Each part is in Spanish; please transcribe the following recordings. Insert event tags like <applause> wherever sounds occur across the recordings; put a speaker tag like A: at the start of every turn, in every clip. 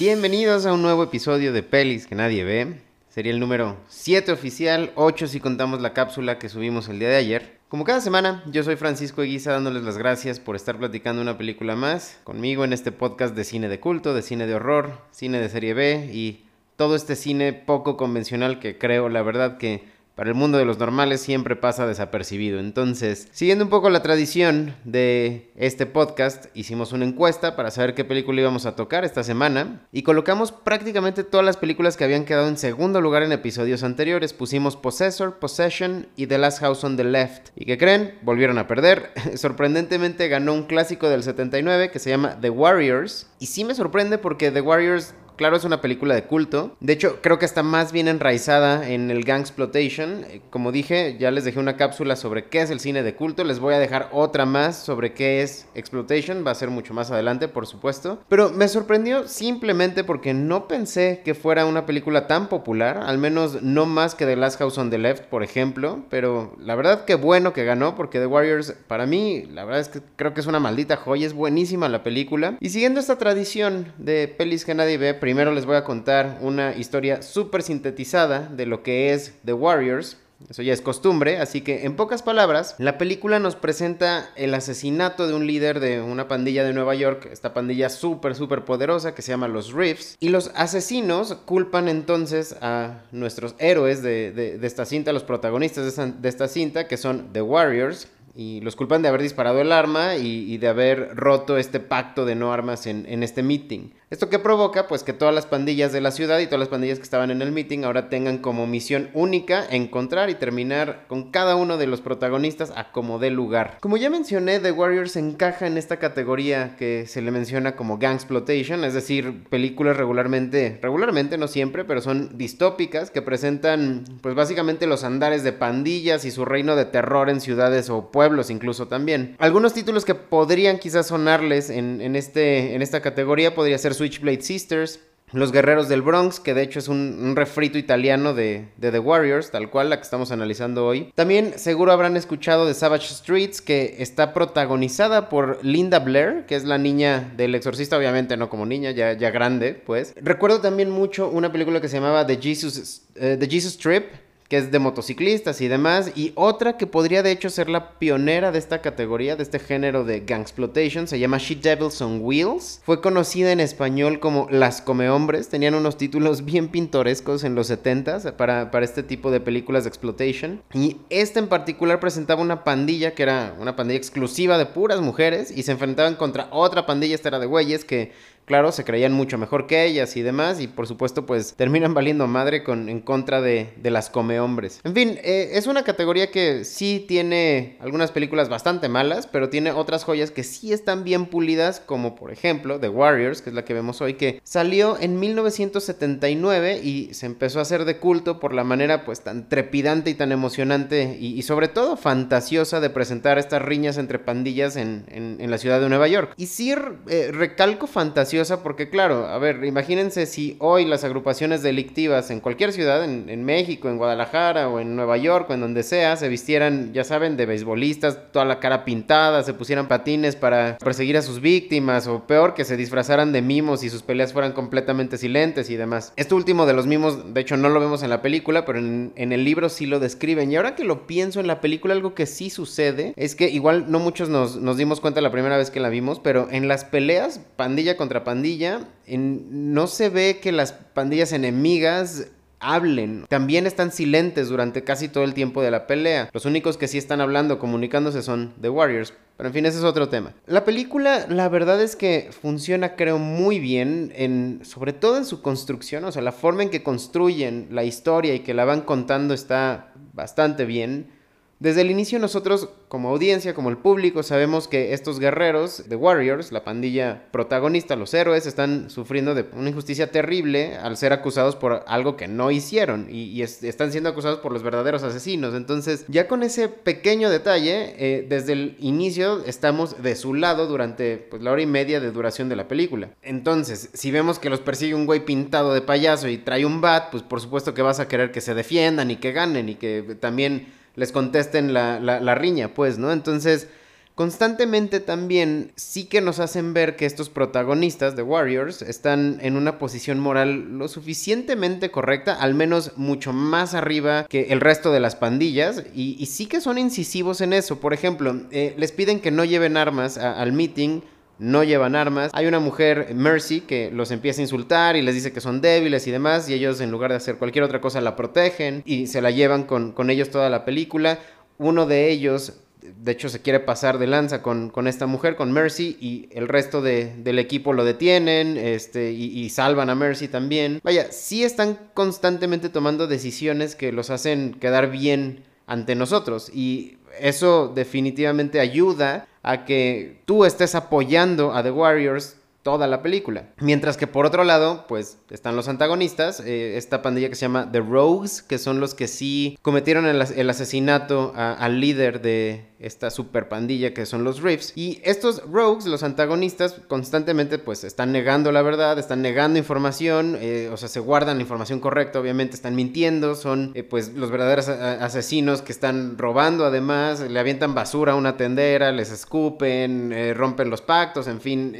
A: Bienvenidos a un nuevo episodio de Pelis que nadie ve. Sería el número 7 oficial, 8 si contamos la cápsula que subimos el día de ayer. Como cada semana, yo soy Francisco Eguiza dándoles las gracias por estar platicando una película más conmigo en este podcast de cine de culto, de cine de horror, cine de serie B y todo este cine poco convencional que creo, la verdad, que para el mundo de los normales siempre pasa desapercibido. Entonces, siguiendo un poco la tradición de este podcast, hicimos una encuesta para saber qué película íbamos a tocar esta semana y colocamos prácticamente todas las películas que habían quedado en segundo lugar en episodios anteriores. Pusimos Possessor, Possession y The Last House on the Left. ¿Y qué creen? Volvieron a perder. <laughs> Sorprendentemente ganó un clásico del 79 que se llama The Warriors. Y sí me sorprende porque The Warriors Claro, es una película de culto. De hecho, creo que está más bien enraizada en el gang exploitation. Eh, como dije, ya les dejé una cápsula sobre qué es el cine de culto. Les voy a dejar otra más sobre qué es exploitation. Va a ser mucho más adelante, por supuesto. Pero me sorprendió simplemente porque no pensé que fuera una película tan popular. Al menos no más que The Last House on the Left, por ejemplo. Pero la verdad que bueno que ganó porque The Warriors, para mí, la verdad es que creo que es una maldita joya. Es buenísima la película. Y siguiendo esta tradición de pelis que nadie ve, les voy a contar una historia súper sintetizada de lo que es The Warriors. Eso ya es costumbre, así que en pocas palabras, la película nos presenta el asesinato de un líder de una pandilla de Nueva York, esta pandilla súper, súper poderosa que se llama los Riffs, y los asesinos culpan entonces a nuestros héroes de, esta cinta, los protagonistas de esta cinta, que son The Warriors, y los culpan de haber disparado el arma y, de haber roto este pacto de no armas en, este meeting. ¿Esto qué provoca? Pues que todas las pandillas de la ciudad y todas las pandillas que estaban en el meeting ahora tengan como misión única encontrar y terminar con cada uno de los protagonistas a como dé lugar. Como ya mencioné, The Warriors encaja en esta categoría que se le menciona como gangsploitation, es decir, películas regularmente, regularmente no siempre, pero son distópicas que presentan pues básicamente los andares de pandillas y su reino de terror en ciudades o pueblos incluso también. Algunos títulos que podrían quizás sonarles en, en este, en esta categoría podría ser Switchblade Sisters, Los Guerreros del Bronx, que de hecho es un, refrito italiano de, The Warriors, tal cual la que estamos analizando hoy. También seguro habrán escuchado de Savage Streets, que está protagonizada por Linda Blair, que es la niña del exorcista, obviamente no como niña, ya, ya grande, pues. Recuerdo también mucho una película que se llamaba The Jesus, eh, The Jesus Trip, que es de motociclistas y demás, y otra que podría de hecho ser la pionera de esta categoría, de este género de gangsploitation, se llama She Devils on Wheels. Fue conocida en español como Las Come Hombres, tenían unos títulos <laughs> bien pintorescos en los 70s para, para este tipo de películas de exploitation, y esta en particular presentaba una pandilla que era una pandilla exclusiva de puras mujeres, y se enfrentaban contra otra pandilla, esta era de güeyes, que claro, se creían mucho mejor que ellas y demás, y por supuesto, pues <laughs> terminan valiendo madre con, en contra de, de las come hombres. En fin, eh, es una categoría que sí tiene algunas películas bastante malas, pero tiene otras joyas que sí están bien pulidas, como por ejemplo The Warriors, que es la que vemos hoy, que salió en 1979 y se empezó a hacer de culto por la manera pues tan trepidante y tan emocionante y, sobre todo fantasiosa de presentar estas riñas entre pandillas en, en, la ciudad de Nueva York. Y sí eh, recalco fantasiosa porque, claro, a ver, imagínense si hoy las agrupaciones delictivas en cualquier ciudad, en, México, en Guadalajara o en Nueva York o en donde sea, se vistieran, ya saben, de beisbolistas, toda la cara pintada, se pusieran patines para perseguir a sus víctimas o peor, que se disfrazaran de mimos y sus peleas fueran completamente silentes y demás. Este último de los mimos, de hecho, no lo vemos en la película, pero en, el libro sí lo describen. Y ahora que lo pienso en la película, algo que sí sucede es que igual no muchos nos, nos dimos cuenta la primera vez que la vimos, pero en las peleas, pandilla contra pandilla, pandilla, no se ve que las pandillas enemigas hablen. También están silentes durante casi todo el tiempo de la pelea. Los únicos que sí están hablando, comunicándose son The Warriors. Pero en fin, ese es otro tema. La película, la verdad es que funciona, creo, muy bien, en, sobre todo en su construcción. O sea, la forma en que construyen la historia y que la van contando está bastante bien. Desde el inicio nosotros como audiencia, como el público, sabemos que estos guerreros, The Warriors, la pandilla protagonista, los héroes, están sufriendo de una injusticia terrible al ser acusados por algo que no hicieron y, están siendo acusados por los verdaderos asesinos. Entonces, ya con ese pequeño detalle, eh, desde el inicio estamos de su lado durante pues, la hora y media de duración de la película. Entonces, si vemos que los persigue un güey pintado de payaso y trae un bat, pues por supuesto que vas a querer que se defiendan y que ganen y que también les contesten la, la, riña, pues, ¿no? Entonces, constantemente también sí que nos hacen ver que estos protagonistas de Warriors están en una posición moral lo suficientemente correcta, al menos mucho más arriba que el resto de las pandillas, y, sí que son incisivos en eso. Por ejemplo, eh, les piden que no lleven armas al meeting no llevan armas. Hay una mujer, Mercy, que los empieza a insultar y les dice que son débiles y demás, y ellos en lugar de hacer cualquier otra cosa la protegen y se la llevan con, con ellos toda la película. Uno de ellos de hecho se quiere pasar de lanza con, esta mujer, con Mercy, y el resto del equipo lo detienen este, y, y, salvan a Mercy también. Vaya, sí están constantemente tomando decisiones que los hacen quedar bien ante nosotros y eso definitivamente ayuda a que tú estés apoyando a The Warriors toda la película. Mientras que por otro lado, pues están los antagonistas, eh, esta pandilla que se llama The Rogues, que son los que sí cometieron el, asesinato al líder de esta super pandilla que son los Riffs. Y estos Rogues, los antagonistas, constantemente pues están negando la verdad, están negando información, eh, o sea, se guardan información correcta, obviamente están mintiendo, son eh, pues los verdaderos asesinos que están robando además, le avientan basura a una tendera, les escupen, rompen los pactos, en fin,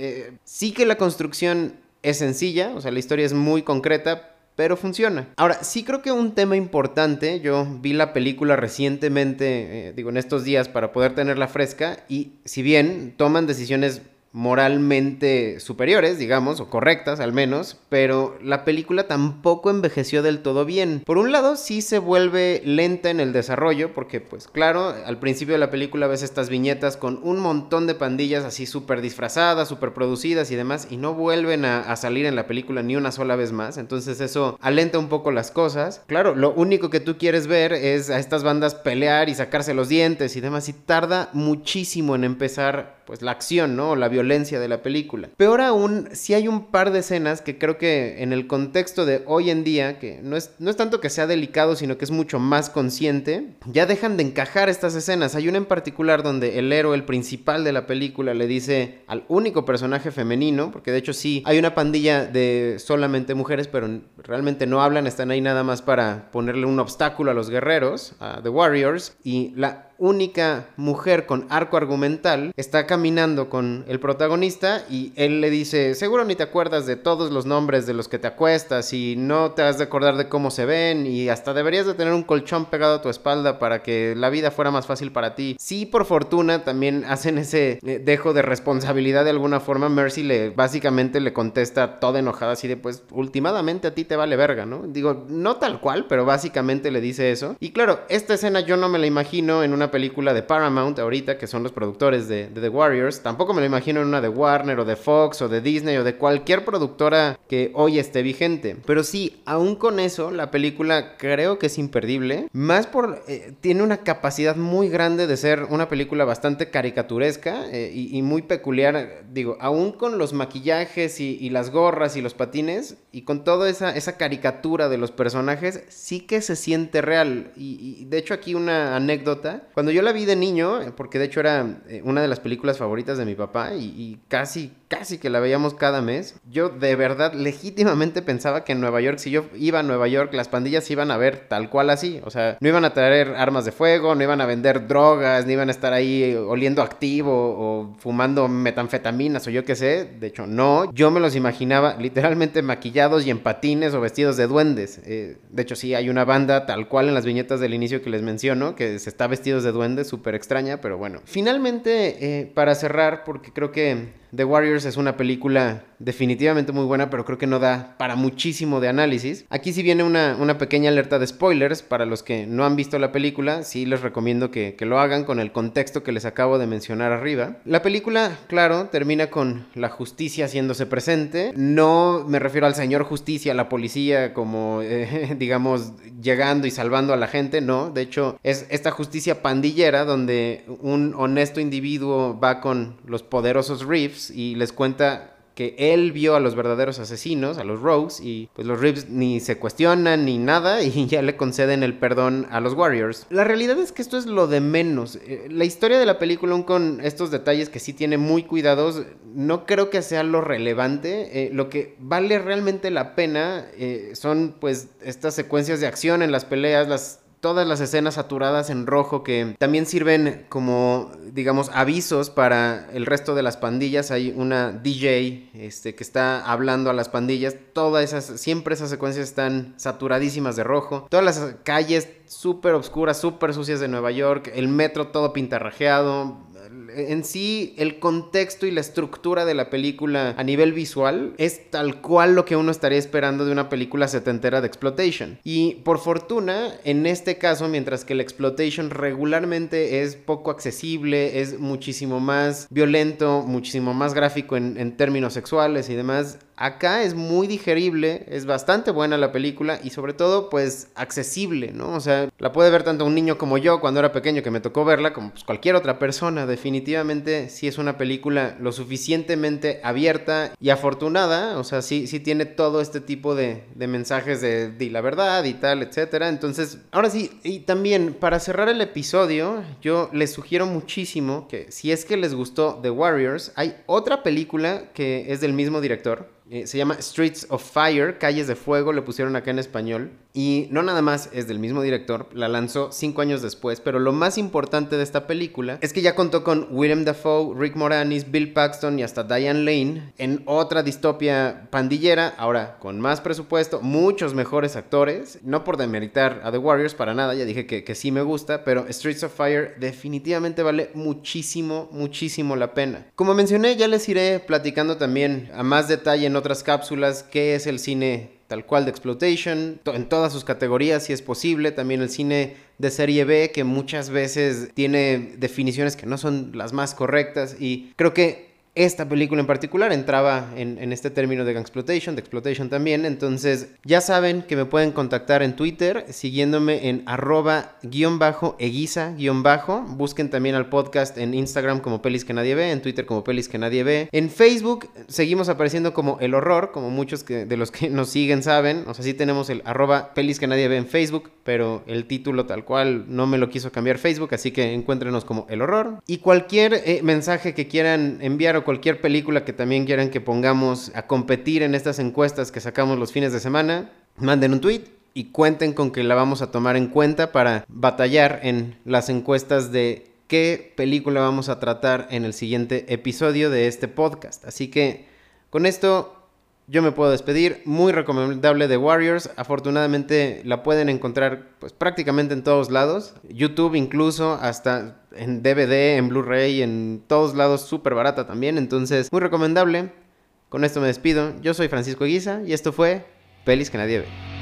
A: que la construcción es sencilla, o sea, la historia es muy concreta, pero funciona. Ahora, sí creo que un tema importante, yo vi la película recientemente, eh, digo, en estos días para poder tenerla fresca, y si bien toman decisiones moralmente superiores, digamos, o correctas al menos, pero la película tampoco envejeció del todo bien. Por un lado, sí se vuelve lenta en el desarrollo, porque pues claro, al principio de la película ves estas viñetas con un montón de pandillas así súper disfrazadas, súper producidas y demás, y no vuelven a, a, salir en la película ni una sola vez más, entonces eso alenta un poco las cosas. Claro, lo único que tú quieres ver es a estas bandas pelear y sacarse los dientes y demás, y tarda muchísimo en empezar pues la acción, ¿no? La violencia de la película. Peor aún, si hay un par de escenas que creo que en el contexto de hoy en día, que no es, no es tanto que sea delicado, sino que es mucho más consciente, ya dejan de encajar estas escenas. Hay una en particular donde el héroe, el principal de la película, le dice al único personaje femenino, porque de hecho sí, hay una pandilla de solamente mujeres, pero realmente no hablan, están ahí nada más para ponerle un obstáculo a los guerreros, a The Warriors, y la única mujer con arco argumental está caminando con el protagonista y él le dice, seguro ni te acuerdas de todos los nombres de los que te acuestas y no te has de acordar de cómo se ven y hasta deberías de tener un colchón pegado a tu espalda para que la vida fuera más fácil para ti. Sí, por fortuna también <laughs> hacen ese eh, dejo de responsabilidad de alguna forma. Mercy le básicamente le contesta toda enojada así de pues últimamente a ti te vale verga, ¿no? Digo, no tal cual, pero básicamente le dice eso. Y claro, esta escena yo no me la imagino en una película de Paramount ahorita, que son los productores de, The Warriors. Tampoco me lo imagino en una de Warner o de Fox o de Disney o de cualquier productora que hoy esté vigente. Pero sí, aún con eso, la película creo que es imperdible. Más por... Eh, tiene una capacidad muy grande de ser una película bastante caricaturesca eh, y, muy peculiar. Digo, aún con los maquillajes y, las gorras y los patines y con toda esa, esa caricatura de los personajes, sí que se siente real. Y, y de hecho aquí una anécdota. Cuando yo la vi de niño, porque de hecho era eh, una de las películas favoritas de mi papá y, casi, casi que la veíamos cada mes, yo de verdad legítimamente pensaba que en Nueva York, si yo iba a Nueva York, las pandillas iban a ver tal cual así. O sea, no iban a traer armas de fuego, no iban a vender drogas, ni iban a estar ahí oliendo activo o fumando metanfetaminas o yo qué sé. De hecho, no. Yo me los imaginaba literalmente maquillados y en patines o vestidos de duendes. Eh, de hecho, sí, hay una banda tal cual en las viñetas del inicio que les menciono, que se está vestidos de duende, súper extraña, pero bueno. Finalmente, eh, para cerrar, porque creo que The Warriors es una película definitivamente muy buena, pero creo que no da para muchísimo de análisis. Aquí sí viene una, pequeña alerta de spoilers para los que no han visto la película. Sí les recomiendo que, que, lo hagan con el contexto que les acabo de mencionar arriba. La película, claro, termina con la justicia haciéndose presente. No me refiero al señor justicia, a la policía, como eh, <laughs> digamos llegando y salvando a la gente, no. De hecho, es esta justicia pandillera donde un honesto individuo va con los poderosos Reeves y les cuenta que él vio a los verdaderos asesinos, a los Rogues, y pues los Reeves ni se cuestionan ni nada <laughs> y ya le conceden el perdón a los Warriors. La realidad es que esto es lo de menos. Eh, la historia de la película, aún con estos detalles que sí tiene muy cuidados, no creo que sea lo relevante. Eh, lo que vale realmente la pena eh, son pues estas secuencias de acción en las peleas, las todas las escenas saturadas en rojo que también sirven como, digamos, avisos para el resto de las pandillas. Hay una DJ este, que está hablando a las pandillas. Todas esas, siempre esas secuencias están saturadísimas de rojo. Todas las calles súper oscuras, súper sucias de Nueva York. El metro todo pintarrajeado en sí el contexto y la estructura de la película a nivel visual es tal cual lo que uno estaría esperando de una película setentera de exploitation. Y por fortuna, en este caso, mientras que el exploitation regularmente es poco accesible, es muchísimo más violento, muchísimo más gráfico en, en términos sexuales y demás, Acá es muy digerible, es bastante buena la película y sobre todo pues accesible, ¿no? O sea, la puede ver tanto un niño como yo cuando era pequeño que me tocó verla, como pues, cualquier otra persona. Definitivamente sí es una película lo suficientemente abierta y afortunada, o sea, sí, sí tiene todo este tipo de, mensajes de, de la verdad y tal, etcétera. Entonces, ahora sí, y también para cerrar el episodio, yo les sugiero muchísimo que si es que les gustó The Warriors, hay otra película que es del mismo director eh, se llama Streets of Fire, Calles de Fuego, le pusieron acá en español. Y no nada más es del mismo director, la lanzó cinco años después, pero lo más importante de esta película es que ya contó con Willem Dafoe, Rick Moranis, Bill Paxton y hasta Diane Lane en otra distopia pandillera, ahora con más presupuesto, muchos mejores actores, no por demeritar a The Warriors para nada, ya dije que, que sí me gusta, pero Streets of Fire definitivamente vale muchísimo, muchísimo la pena. Como mencioné, ya les iré platicando también a más detalle en otras cápsulas qué es el cine tal cual de exploitation, en todas sus categorías si es posible, también el cine de serie B que muchas veces tiene definiciones que no son las más correctas. Y creo que esta película en particular entraba en, este término de Gangsploitation, de Exploitation también. Entonces, ya saben que me pueden contactar en Twitter siguiéndome en arroba guion bajo eguiza guion bajo. Busquen también al podcast en Instagram como Pelis que nadie ve, en Twitter como Pelis que nadie ve. En Facebook seguimos apareciendo como El Horror, como muchos de los que nos siguen saben. O sea, sí tenemos el arroba Pelis que nadie ve en Facebook, pero el título tal cual no me lo quiso cambiar Facebook, así que encuéntrenos como El Horror. Y cualquier eh, mensaje que quieran enviar cualquier película que también quieran que pongamos a competir en estas encuestas que sacamos los fines de semana, manden un tweet y cuenten con que la vamos a tomar en cuenta para batallar en las encuestas de qué película vamos a tratar en el siguiente episodio de este podcast. Así que con esto yo me puedo despedir. Muy recomendable de Warriors. Afortunadamente la pueden encontrar pues prácticamente en todos lados. YouTube incluso hasta en DVD, en Blu-ray, en todos lados súper barata también. Entonces muy recomendable. Con esto me despido. Yo soy Francisco Guisa y esto fue Pelis que nadie ve.